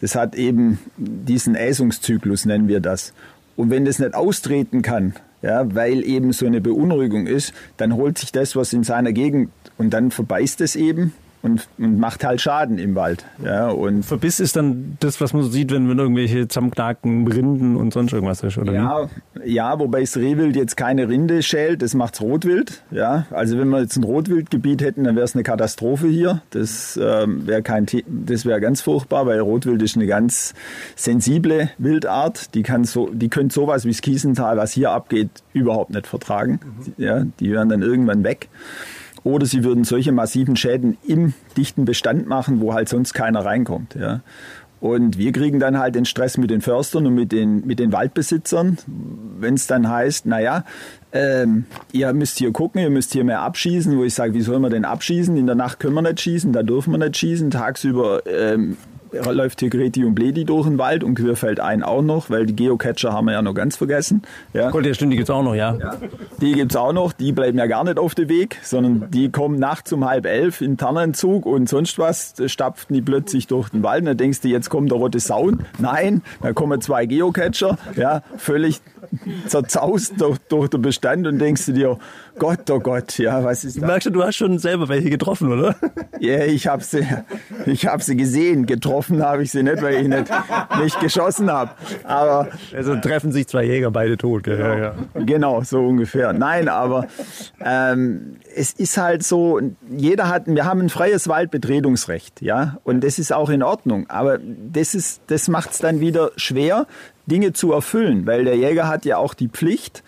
Das hat eben diesen Äsungszyklus, nennen wir das. Und wenn das nicht austreten kann, ja, weil eben so eine Beunruhigung ist, dann holt sich das, was in seiner Gegend und dann verbeißt es eben und, und macht halt Schaden im Wald. Ja, und Verbiss ist dann das, was man so sieht, wenn, wenn irgendwelche zusammenknacken Rinden und sonst irgendwas ist, oder? Ja, ja wobei das Rehwild jetzt keine Rinde schält, das macht's Rotwild. Ja, also wenn wir jetzt ein Rotwildgebiet hätten, dann wäre es eine Katastrophe hier. Das ähm, wäre kein, das wäre ganz furchtbar, weil Rotwild ist eine ganz sensible Wildart. Die kann so, die könnte sowas wie das Kiesental, was hier abgeht, überhaupt nicht vertragen. Mhm. Ja, die wären dann irgendwann weg. Oder sie würden solche massiven Schäden im dichten Bestand machen, wo halt sonst keiner reinkommt. Ja. Und wir kriegen dann halt den Stress mit den Förstern und mit den, mit den Waldbesitzern, wenn es dann heißt, naja, ähm, ihr müsst hier gucken, ihr müsst hier mehr abschießen, wo ich sage, wie soll man denn abschießen? In der Nacht können wir nicht schießen, da dürfen wir nicht schießen, tagsüber ähm, läuft hier Greti und Bledi durch den Wald und Querfeld ein auch noch, weil die Geocacher haben wir ja noch ganz vergessen. Ja. Cool, die gibt es auch noch, ja. ja. Die gibt es auch noch, die bleiben ja gar nicht auf dem Weg, sondern die kommen nachts um halb elf in Tannenzug und sonst was, stapften die plötzlich durch den Wald und dann denkst du, jetzt kommt der rote Saun. Nein, da kommen zwei Geocacher, ja, völlig zerzaust durch, durch den Bestand und denkst du dir, Gott, oh Gott, ja, was ist das? Du merkst schon, du hast schon selber welche getroffen, oder? Ja, ich habe sie, Ich habe sie gesehen. Getroffen habe ich sie nicht, weil ich nicht, nicht geschossen habe. Aber also treffen sich zwei Jäger, beide tot. Genau, Ja, ja. genau so ungefähr. Nein, aber ähm, es ist halt so, jeder hat, wir haben ein freies Waldbetretungsrecht, ja, und das ist auch in Ordnung. Aber das ist, das macht es dann wieder schwer, Dinge zu erfüllen, weil der Jäger hat ja auch die Pflicht,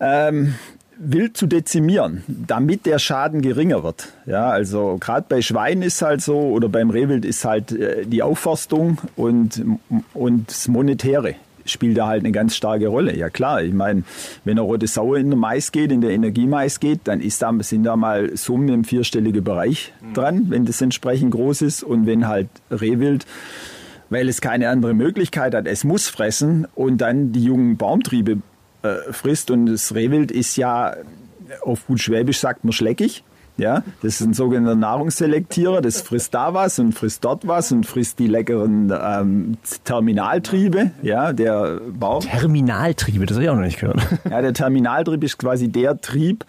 ähm, wild zu dezimieren, damit der Schaden geringer wird. Ja, also gerade bei Schweinen ist halt so oder beim Rehwild ist halt äh, die Aufforstung und, und das Monetäre spielt da halt eine ganz starke Rolle. Ja klar, ich meine, wenn eine rote Sau in den Mais geht, in der Energiemais geht, dann ist da, sind da mal Summen im vierstelligen Bereich dran, wenn das entsprechend groß ist und wenn halt Rehwild weil es keine andere Möglichkeit hat. Es muss fressen und dann die jungen Baumtriebe äh, frisst. Und das Rehwild ist ja, auf gut Schwäbisch sagt man schleckig. Ja, das ist ein sogenannter Nahrungsselektierer, das frisst da was und frisst dort was und frisst die leckeren ähm, Terminaltriebe, ja, der Baum. Terminaltriebe, das habe ich auch noch nicht gehört. Ja, der Terminaltrieb ist quasi der Trieb,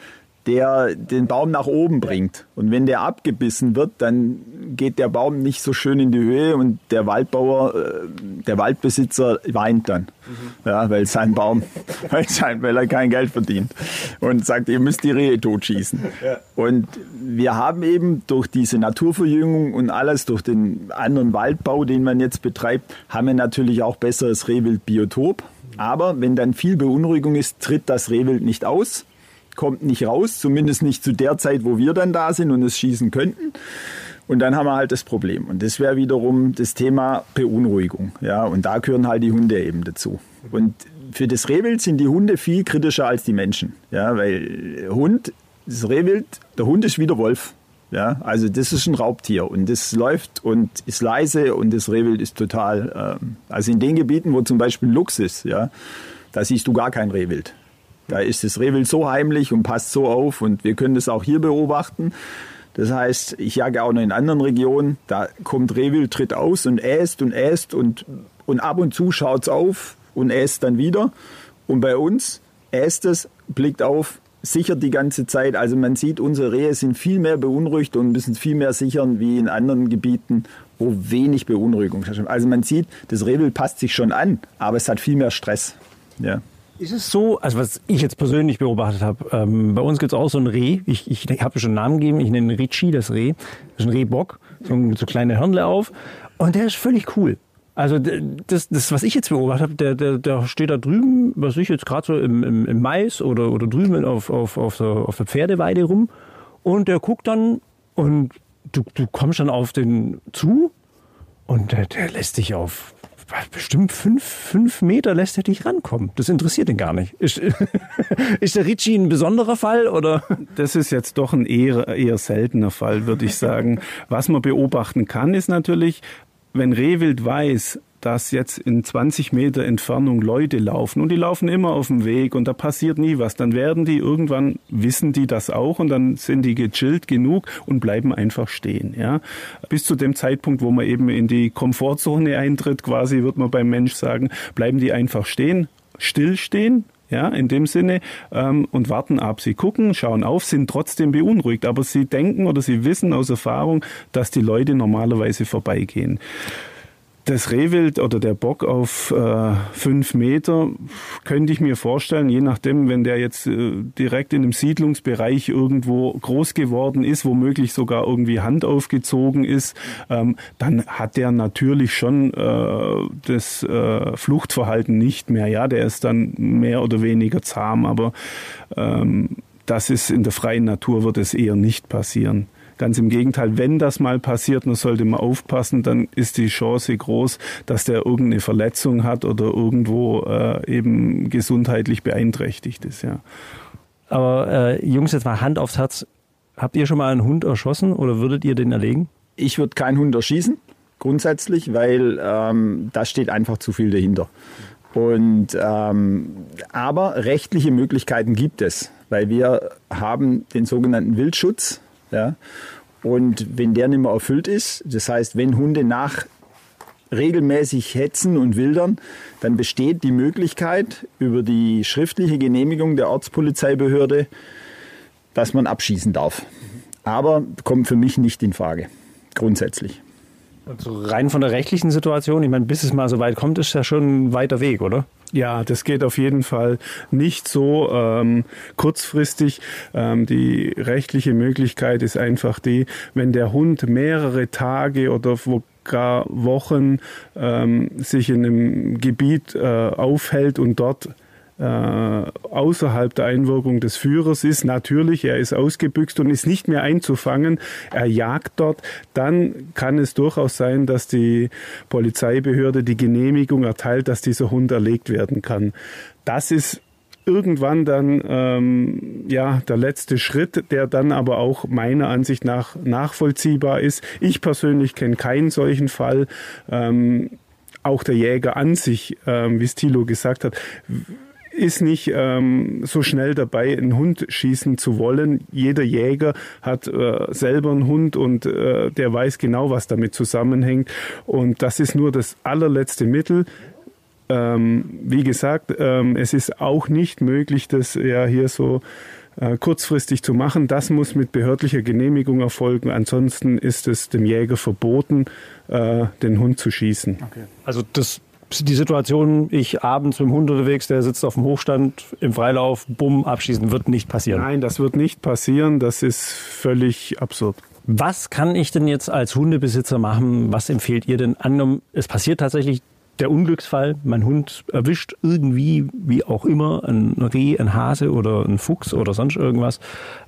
der den Baum nach oben bringt. Und wenn der abgebissen wird, dann geht der Baum nicht so schön in die Höhe und der Waldbauer, äh, der Waldbesitzer weint dann, ja, weil sein Baum, *laughs* weil, sein, weil er kein Geld verdient und sagt, ihr müsst die Rehe totschießen. Und wir haben eben durch diese Naturverjüngung und alles, durch den anderen Waldbau, den man jetzt betreibt, haben wir natürlich auch besseres Rehwildbiotop. Aber wenn dann viel Beunruhigung ist, tritt das Rehwild nicht aus kommt nicht raus, zumindest nicht zu der Zeit, wo wir dann da sind und es schießen könnten. Und dann haben wir halt das Problem. Und das wäre wiederum das Thema Beunruhigung. Ja, und da gehören halt die Hunde eben dazu. Und für das Rehwild sind die Hunde viel kritischer als die Menschen. Ja, weil Hund, das Rehwild, der Hund ist wie der Wolf. Ja, also das ist ein Raubtier und das läuft und ist leise und das Rehwild ist total, ähm, also in den Gebieten, wo zum Beispiel Luchs ist, ja, da siehst du gar kein Rehwild. Da ist das Rehwild so heimlich und passt so auf und wir können das auch hier beobachten. Das heißt, ich jage auch noch in anderen Regionen, da kommt Rehwild, tritt aus und äst und äst und, und ab und zu schaut's auf und äst dann wieder. Und bei uns äst es, blickt auf, sichert die ganze Zeit. Also man sieht, unsere Rehe sind viel mehr beunruhigt und müssen viel mehr sichern wie in anderen Gebieten, wo wenig Beunruhigung herrscht. Also man sieht, das Rehwild passt sich schon an, aber es hat viel mehr Stress. Ja. Ist es so, also was ich jetzt persönlich beobachtet habe, ähm, bei uns gibt es auch so ein Reh, ich, ich habe schon einen Namen gegeben, ich nenne ihn Ricci, das Reh, das ist ein Rehbock, so, so kleine Hörnle auf. Und der ist völlig cool. Also das, das was ich jetzt beobachtet habe, der, der, der steht da drüben, was ich jetzt gerade so im, im, im Mais oder, oder drüben auf, auf, auf, der, auf der Pferdeweide rum. Und der guckt dann und du, du kommst dann auf den zu. Und der, der lässt dich auf bestimmt fünf, fünf Meter lässt er dich rankommen. Das interessiert ihn gar nicht. Ist, *laughs* ist der Ricci ein besonderer Fall oder? Das ist jetzt doch ein eher, eher seltener Fall, würde ich sagen. Was man beobachten kann, ist natürlich, wenn Rehwild weiß, dass jetzt in 20 Meter Entfernung Leute laufen und die laufen immer auf dem Weg und da passiert nie was, dann werden die irgendwann, wissen die das auch und dann sind die gechillt genug und bleiben einfach stehen. Ja? Bis zu dem Zeitpunkt, wo man eben in die Komfortzone eintritt, quasi wird man beim Mensch sagen, bleiben die einfach stehen, stillstehen, ja, in dem Sinne, ähm, und warten ab. Sie gucken, schauen auf, sind trotzdem beunruhigt, aber sie denken oder sie wissen aus Erfahrung, dass die Leute normalerweise vorbeigehen. Das Rehwild oder der Bock auf äh, fünf Meter könnte ich mir vorstellen, je nachdem, wenn der jetzt äh, direkt in einem Siedlungsbereich irgendwo groß geworden ist, womöglich sogar irgendwie Hand aufgezogen ist, ähm, dann hat der natürlich schon äh, das äh, Fluchtverhalten nicht mehr. Ja, der ist dann mehr oder weniger zahm, aber ähm, das ist in der freien Natur wird es eher nicht passieren. Ganz im Gegenteil, wenn das mal passiert, dann sollte man aufpassen, dann ist die Chance groß, dass der irgendeine Verletzung hat oder irgendwo äh, eben gesundheitlich beeinträchtigt ist. Ja. Aber äh, Jungs, jetzt mal Hand aufs Herz. Habt ihr schon mal einen Hund erschossen oder würdet ihr den erlegen? Ich würde keinen Hund erschießen, grundsätzlich, weil ähm, da steht einfach zu viel dahinter. Und, ähm, aber rechtliche Möglichkeiten gibt es, weil wir haben den sogenannten Wildschutz. Ja, und wenn der nicht mehr erfüllt ist, das heißt, wenn Hunde nach regelmäßig hetzen und wildern, dann besteht die Möglichkeit über die schriftliche Genehmigung der Ortspolizeibehörde, dass man abschießen darf. Aber kommt für mich nicht in Frage, grundsätzlich. Also rein von der rechtlichen Situation, ich meine, bis es mal so weit kommt, ist ja schon ein weiter Weg, oder? Ja, das geht auf jeden Fall nicht so ähm, kurzfristig. Ähm, die rechtliche Möglichkeit ist einfach die, wenn der Hund mehrere Tage oder gar Wochen ähm, sich in einem Gebiet äh, aufhält und dort äh, außerhalb der Einwirkung des Führers ist. Natürlich, er ist ausgebüxt und ist nicht mehr einzufangen. Er jagt dort. Dann kann es durchaus sein, dass die Polizeibehörde die Genehmigung erteilt, dass dieser Hund erlegt werden kann. Das ist irgendwann dann ähm, ja der letzte Schritt, der dann aber auch meiner Ansicht nach nachvollziehbar ist. Ich persönlich kenne keinen solchen Fall. Ähm, auch der Jäger an sich, ähm, wie Stilo gesagt hat, ist nicht ähm, so schnell dabei, einen Hund schießen zu wollen. Jeder Jäger hat äh, selber einen Hund und äh, der weiß genau, was damit zusammenhängt. Und das ist nur das allerletzte Mittel. Ähm, wie gesagt, ähm, es ist auch nicht möglich, das ja hier so äh, kurzfristig zu machen. Das muss mit behördlicher Genehmigung erfolgen. Ansonsten ist es dem Jäger verboten, äh, den Hund zu schießen. Okay. Also das die Situation, ich abends mit dem Hund unterwegs, der sitzt auf dem Hochstand im Freilauf, bumm, abschießen, wird nicht passieren. Nein, das wird nicht passieren. Das ist völlig absurd. Was kann ich denn jetzt als Hundebesitzer machen? Was empfehlt ihr denn? Angenommen, es passiert tatsächlich der Unglücksfall, mein Hund erwischt irgendwie, wie auch immer, ein Reh, ein Hase oder ein Fuchs oder sonst irgendwas.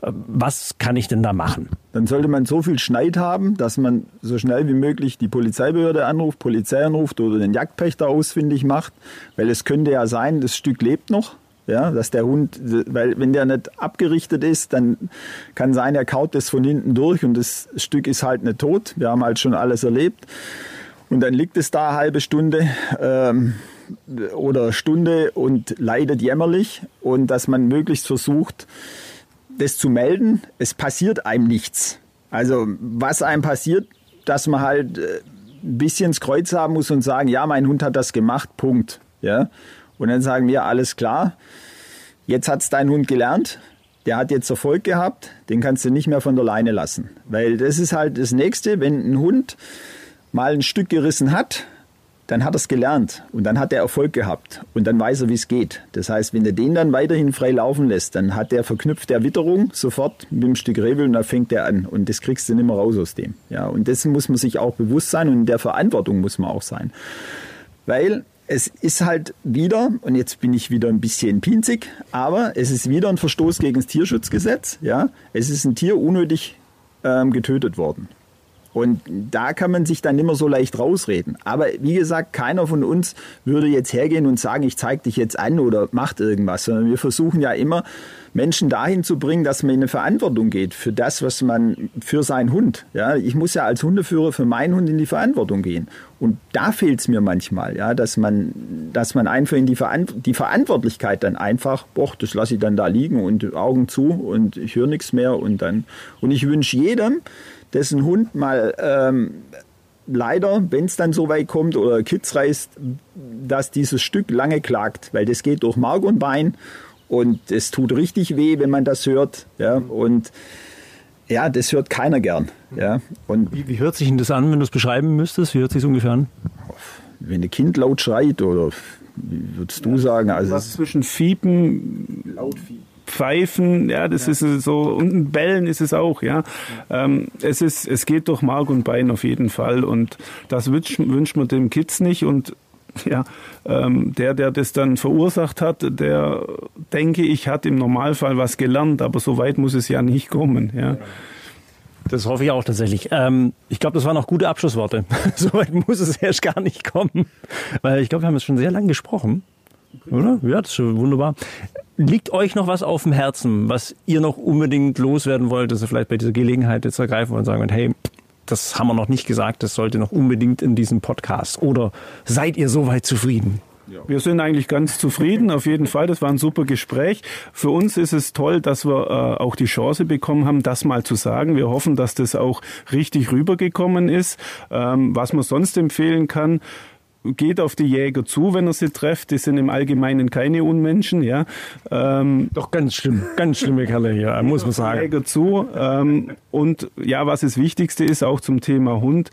Was kann ich denn da machen? Dann sollte man so viel Schneid haben, dass man so schnell wie möglich die Polizeibehörde anruft, Polizei anruft oder den Jagdpächter ausfindig macht, weil es könnte ja sein, das Stück lebt noch. Ja, dass der Hund, weil wenn der nicht abgerichtet ist, dann kann sein, er kaut das von hinten durch und das Stück ist halt nicht tot. Wir haben halt schon alles erlebt. Und dann liegt es da eine halbe Stunde ähm, oder Stunde und leidet jämmerlich und dass man möglichst versucht, das zu melden. Es passiert einem nichts. Also was einem passiert, dass man halt äh, ein bisschen ins Kreuz haben muss und sagen, ja, mein Hund hat das gemacht, Punkt. Ja? Und dann sagen wir, alles klar, jetzt hat es dein Hund gelernt, der hat jetzt Erfolg gehabt, den kannst du nicht mehr von der Leine lassen. Weil das ist halt das Nächste, wenn ein Hund mal ein Stück gerissen hat, dann hat er es gelernt und dann hat er Erfolg gehabt und dann weiß er, wie es geht. Das heißt, wenn er den dann weiterhin frei laufen lässt, dann hat der verknüpft der Witterung sofort mit dem Stück Rebel und dann fängt er an und das kriegst du nicht mehr raus aus dem. Ja, und dessen muss man sich auch bewusst sein und in der Verantwortung muss man auch sein. Weil es ist halt wieder, und jetzt bin ich wieder ein bisschen pinzig, aber es ist wieder ein Verstoß gegen das Tierschutzgesetz. Ja? Es ist ein Tier unnötig ähm, getötet worden. Und da kann man sich dann immer so leicht rausreden. Aber wie gesagt, keiner von uns würde jetzt hergehen und sagen, ich zeige dich jetzt an oder macht irgendwas, sondern wir versuchen ja immer, Menschen dahin zu bringen, dass man in eine Verantwortung geht für das, was man für seinen Hund. Ja, ich muss ja als Hundeführer für meinen Hund in die Verantwortung gehen. Und da fehlt es mir manchmal, ja, dass man, dass man einfach in die, Verant die Verantwortlichkeit dann einfach, boah, das lasse ich dann da liegen und Augen zu und ich höre nichts mehr und dann. Und ich wünsche jedem, dessen Hund mal ähm, leider, wenn es dann so weit kommt oder Kids reißt, dass dieses Stück lange klagt, weil das geht durch Mark und Bein und es tut richtig weh, wenn man das hört. Ja, und ja, das hört keiner gern. Ja, und wie, wie hört sich denn das an, wenn du es beschreiben müsstest? Wie hört sich ungefähr an? Wenn ein Kind laut schreit oder wie würdest du sagen? Also was zwischen Fiepen, laut Fiepen Pfeifen, ja, das ja. ist so, und Bellen ist es auch, ja. Ähm, es ist, es geht durch Mark und Bein auf jeden Fall und das wünscht, wünscht man dem Kids nicht und ja, ähm, der, der das dann verursacht hat, der, denke ich, hat im Normalfall was gelernt, aber so weit muss es ja nicht kommen, ja. Das hoffe ich auch tatsächlich. Ähm, ich glaube, das waren auch gute Abschlussworte. *laughs* so weit muss es erst gar nicht kommen. Weil ich glaube, wir haben es schon sehr lange gesprochen. Oder? Ja, das ist schon wunderbar. Liegt euch noch was auf dem Herzen, was ihr noch unbedingt loswerden wollt, dass ihr vielleicht bei dieser Gelegenheit jetzt ergreifen und sagen wollt, hey, das haben wir noch nicht gesagt, das sollte noch unbedingt in diesem Podcast. Oder seid ihr soweit zufrieden? Wir sind eigentlich ganz zufrieden, auf jeden Fall. Das war ein super Gespräch. Für uns ist es toll, dass wir äh, auch die Chance bekommen haben, das mal zu sagen. Wir hoffen, dass das auch richtig rübergekommen ist. Ähm, was man sonst empfehlen kann, geht auf die Jäger zu, wenn er sie trifft. Die sind im Allgemeinen keine Unmenschen, ja. Ähm, Doch ganz schlimm, ganz schlimme Kerle hier, muss man sagen. Jäger zu. Ähm, und ja, was das Wichtigste ist, auch zum Thema Hund,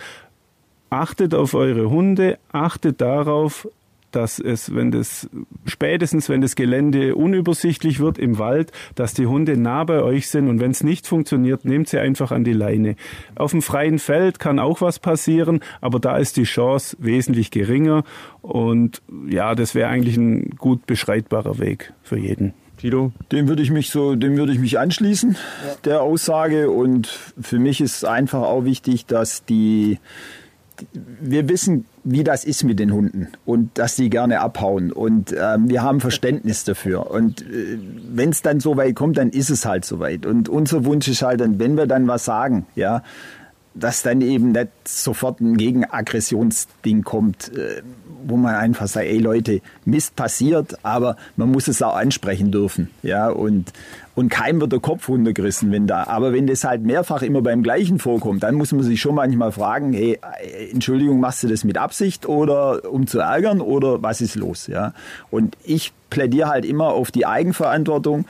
achtet auf eure Hunde, achtet darauf, dass es, wenn das spätestens, wenn das Gelände unübersichtlich wird im Wald, dass die Hunde nah bei euch sind und wenn es nicht funktioniert, nehmt sie einfach an die Leine. Auf dem freien Feld kann auch was passieren, aber da ist die Chance wesentlich geringer und ja, das wäre eigentlich ein gut beschreitbarer Weg für jeden. Tito? Dem würde ich mich so, dem würde ich mich anschließen, ja. der Aussage. Und für mich ist einfach auch wichtig, dass die, wir wissen, wie das ist mit den Hunden und dass sie gerne abhauen. Und äh, wir haben Verständnis dafür. Und äh, wenn es dann so weit kommt, dann ist es halt so weit. Und unser Wunsch ist halt, dann, wenn wir dann was sagen, ja, dass dann eben nicht sofort ein Gegenaggressionsding kommt, äh, wo man einfach sagt, ey Leute, Mist passiert, aber man muss es auch ansprechen dürfen. Ja, und, und keinem wird der Kopf runtergerissen, wenn da. Aber wenn das halt mehrfach immer beim Gleichen vorkommt, dann muss man sich schon manchmal fragen, hey, Entschuldigung, machst du das mit Absicht oder um zu ärgern oder was ist los? Ja, und ich plädiere halt immer auf die Eigenverantwortung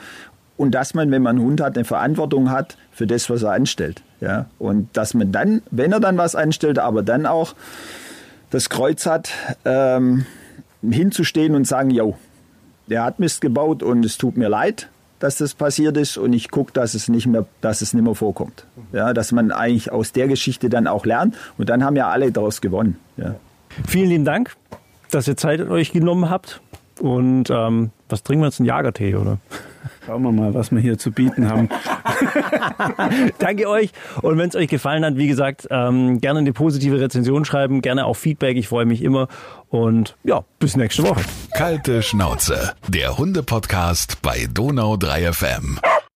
und dass man, wenn man einen Hund hat, eine Verantwortung hat für das, was er anstellt. Ja, und dass man dann, wenn er dann was anstellt, aber dann auch das Kreuz hat, ähm, hinzustehen und sagen, yo, der hat Mist gebaut und es tut mir leid, dass das passiert ist und ich gucke, dass es nicht mehr, dass es nicht mehr vorkommt. Ja, dass man eigentlich aus der Geschichte dann auch lernt und dann haben ja alle daraus gewonnen. Ja. Vielen lieben Dank, dass ihr Zeit euch genommen habt und ähm, was trinken wir jetzt? Einen Jagertee, oder? Schauen wir mal, was wir hier zu bieten haben. *laughs* Danke euch. Und wenn es euch gefallen hat, wie gesagt, ähm, gerne eine positive Rezension schreiben, gerne auch Feedback. Ich freue mich immer. Und ja, bis nächste Woche. Kalte Schnauze, der Hunde-Podcast bei Donau 3 FM.